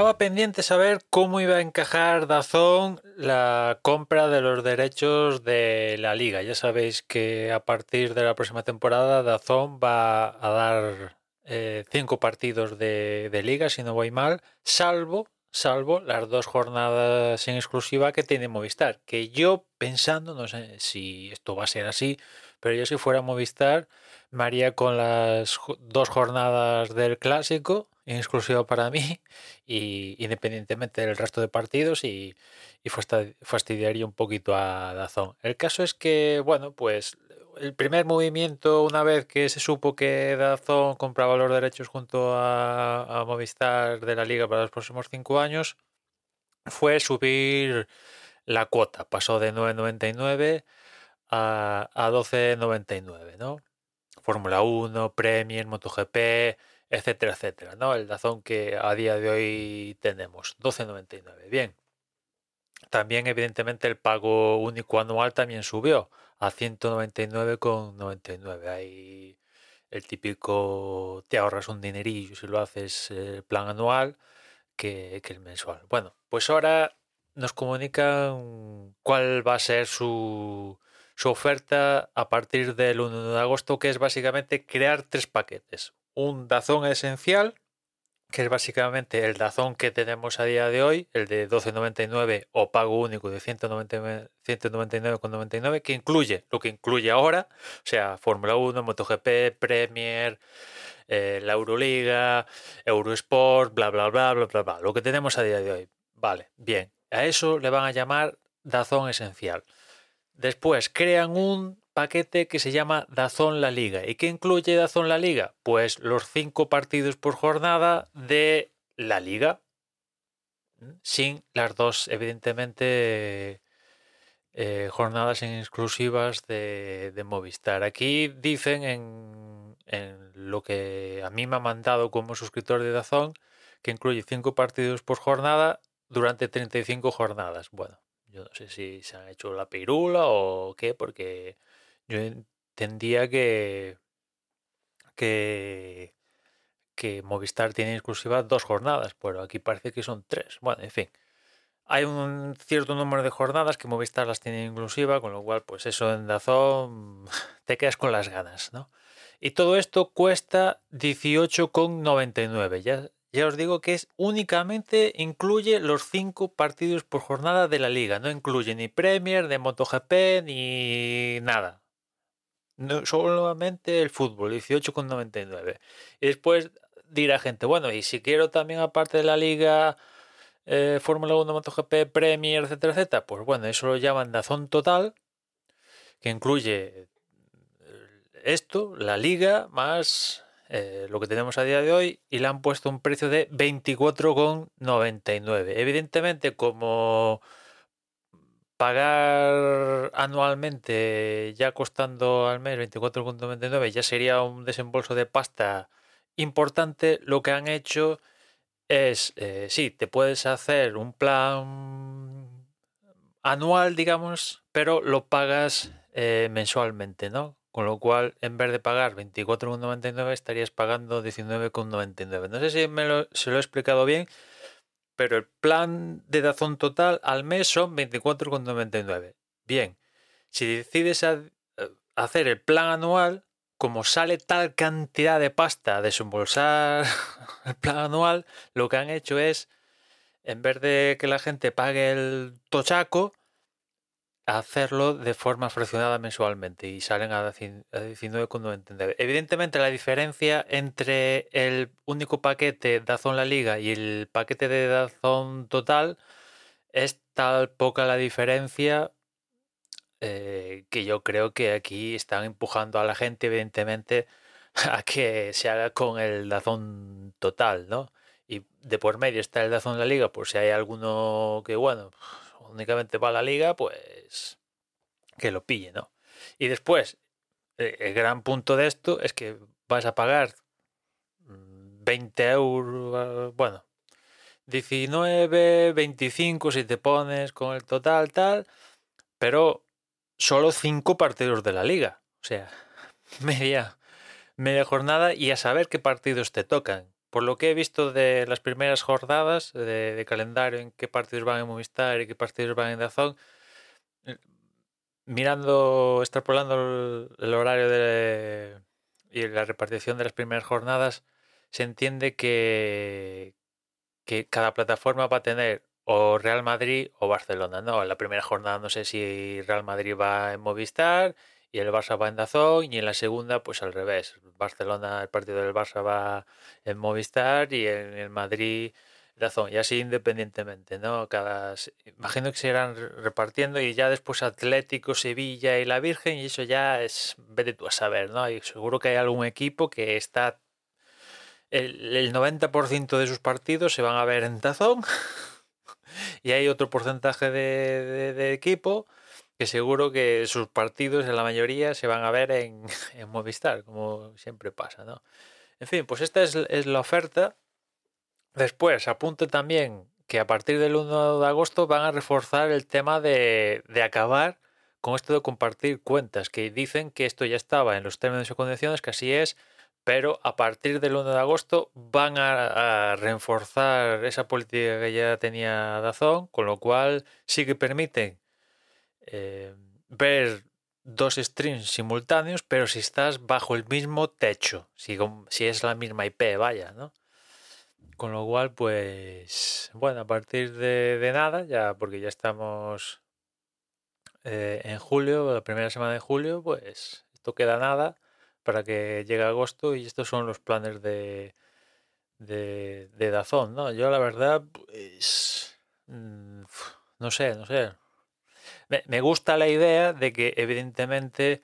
Estaba pendiente saber cómo iba a encajar Dazón la compra de los derechos de la liga. Ya sabéis que a partir de la próxima temporada Dazón va a dar eh, cinco partidos de, liga, si no voy mal, salvo salvo las dos jornadas en exclusiva que tiene Movistar. Que yo pensando, no sé si esto va a ser así, pero yo si fuera Movistar, me haría con las dos jornadas del clásico, en exclusiva para mí, y independientemente del resto de partidos, y, y fastidiaría un poquito a Dazón. El caso es que, bueno, pues el primer movimiento, una vez que se supo que Dazón compraba los derechos junto a, a Movistar de la liga para los próximos cinco años, fue subir la cuota. Pasó de 9,99 a, a 12,99, ¿no? Fórmula 1, Premier, MotoGP, etcétera, etcétera, ¿no? El Dazón que a día de hoy tenemos, 12,99. Bien. También, evidentemente, el pago único anual también subió a 199,99. Ahí el típico te ahorras un dinerillo si lo haces el plan anual que, que el mensual. Bueno, pues ahora nos comunican cuál va a ser su, su oferta a partir del 1 de agosto, que es básicamente crear tres paquetes. Un Dazón esencial, que es básicamente el Dazón que tenemos a día de hoy, el de 12.99 o pago único de 199 199,99, que incluye lo que incluye ahora, o sea, Fórmula 1, MotoGP, Premier, eh, la Euroliga, Eurosport, bla, bla, bla, bla, bla, bla, lo que tenemos a día de hoy. Vale, bien, a eso le van a llamar Dazón esencial. Después crean un paquete que se llama Dazón La Liga. ¿Y qué incluye Dazón La Liga? Pues los cinco partidos por jornada de la Liga. ¿m? Sin las dos, evidentemente, eh, jornadas exclusivas de, de Movistar. Aquí dicen en, en lo que a mí me ha mandado como suscriptor de Dazón que incluye cinco partidos por jornada durante 35 jornadas. Bueno, yo no sé si se han hecho la pirula o qué, porque yo entendía que, que, Movistar tiene exclusiva dos jornadas, pero aquí parece que son tres. Bueno, en fin. Hay un cierto número de jornadas que Movistar las tiene inclusiva, con lo cual, pues eso en Dazón te quedas con las ganas, ¿no? Y todo esto cuesta 18,99. Ya, ya os digo que es únicamente incluye los cinco partidos por jornada de la liga. No incluye ni Premier, ni MotoGP, ni nada. No, solamente el fútbol, 18,99. Y después dirá gente, bueno, y si quiero también aparte de la liga, eh, Fórmula 1, MotoGP, Premier, etcétera, etcétera, pues bueno, eso lo llaman Dazón Total, que incluye esto, la liga, más eh, lo que tenemos a día de hoy, y le han puesto un precio de 24,99. Evidentemente, como pagar anualmente ya costando al mes 24,99 ya sería un desembolso de pasta importante, lo que han hecho es, eh, sí, te puedes hacer un plan anual, digamos, pero lo pagas eh, mensualmente, ¿no? Con lo cual, en vez de pagar 24,99, estarías pagando 19,99. No sé si me lo, se lo he explicado bien, pero el plan de Dazón total al mes son 24,99. Bien, si decides eh, hacer el plan anual, como sale tal cantidad de pasta a desembolsar el plan anual, lo que han hecho es, en vez de que la gente pague el tochaco, hacerlo de forma fraccionada mensualmente y salen a 19,99. Evidentemente la diferencia entre el único paquete Dazón La Liga y el paquete de Dazón Total es tal poca la diferencia eh, que yo creo que aquí están empujando a la gente evidentemente a que se haga con el Dazón Total, ¿no? Y de por medio está el Dazón La Liga, por si hay alguno que, bueno, únicamente va a la liga, pues que lo pille, ¿no? Y después, eh, el gran punto de esto es que vas a pagar 20 mm, euros, bueno, 19, 25 si te pones con el total, tal, pero solo 5 partidos de la liga. O sea, media, media jornada y a saber qué partidos te tocan por lo que he visto de las primeras jornadas de, calendario, en qué partidos van en Movistar y qué partidos van en Dazón, eh, mirando, extrapolando el, horario de, y la repartición de las primeras jornadas, se entiende que, cada plataforma va a tener o Real Madrid o Barcelona. No, en la primera jornada no sé si Real Madrid va en Movistar y el Barça va en Dazón y en la segunda pues al revés. Barcelona, el partido del Barça va en Movistar y en el Madrid Y así independientemente, ¿no? Cada imagino que se irán repartiendo y ya después Atlético, Sevilla y la Virgen y eso ya es vete tú a saber, ¿no? Y seguro que hay algún equipo que está el, 90% de sus partidos se van a ver en Dazón y hay otro porcentaje de equipo que seguro que sus partidos en la mayoría se van a ver en, Movistar, como siempre pasa, ¿no? En fin, pues esta es, la oferta. Después, apunte también que a partir del 1 de agosto van a reforzar el tema de, acabar con esto de compartir cuentas, que dicen que esto ya estaba en los términos y condiciones, que así es, pero a partir del 1 de agosto van a, reforzar esa política que ya tenía Dazón, con lo cual sí que permiten eh, ver dos streams simultáneos, pero si estás bajo el mismo techo, si, si es la misma IP, vaya, ¿no? Con lo cual, pues, bueno, a partir de, nada, ya porque ya estamos eh, en julio, la primera semana de julio, pues esto queda nada para que llegue agosto y estos son los planes de, de, de Dazón, ¿no? Yo la verdad, pues, mm, no sé, no sé, me, gusta la idea de que evidentemente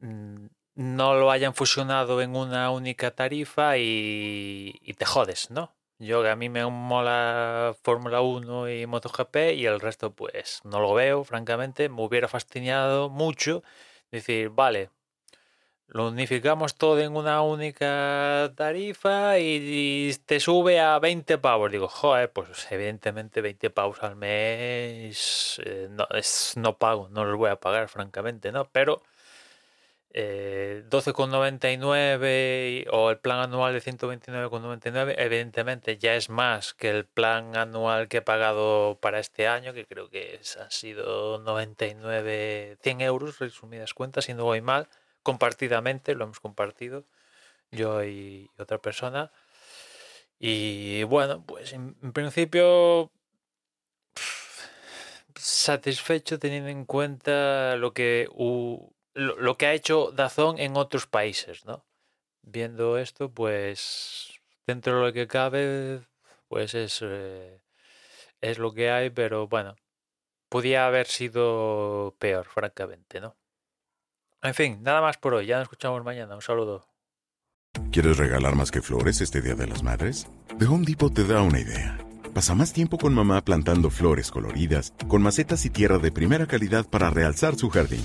mm, no lo hayan fusionado en una única tarifa y, te jodes, ¿no? Yo a mí me mola Fórmula 1 y MotoGP y el resto pues no lo veo, francamente, me hubiera fastidiado mucho decir, vale, lo unificamos todo en una única tarifa y, te sube a 20 pavos. Digo, joder, pues evidentemente 20 pavos al mes eh, no, es, no pago, no los voy a pagar, francamente, ¿no? Pero eh, 12,99 o el plan anual de 129,99, evidentemente ya es más que el plan anual que he pagado para este año, que creo que han sido 99, 100 euros, resumidas cuentas, si no voy mal compartidamente, lo hemos compartido yo y otra persona. Y bueno, pues en, principio satisfecho teniendo en cuenta lo que, lo, que ha hecho Dazón en otros países, ¿no? Viendo esto, pues dentro de lo que cabe, pues es, eh, es lo que hay, pero bueno, podía haber sido peor, francamente, ¿no? En fin, nada más por hoy. Ya nos escuchamos mañana. Un saludo. ¿Quieres regalar más que flores este Día de las Madres? The Home Depot te da una idea. Pasa más tiempo con mamá plantando flores coloridas, con macetas y tierra de primera calidad para realzar su jardín.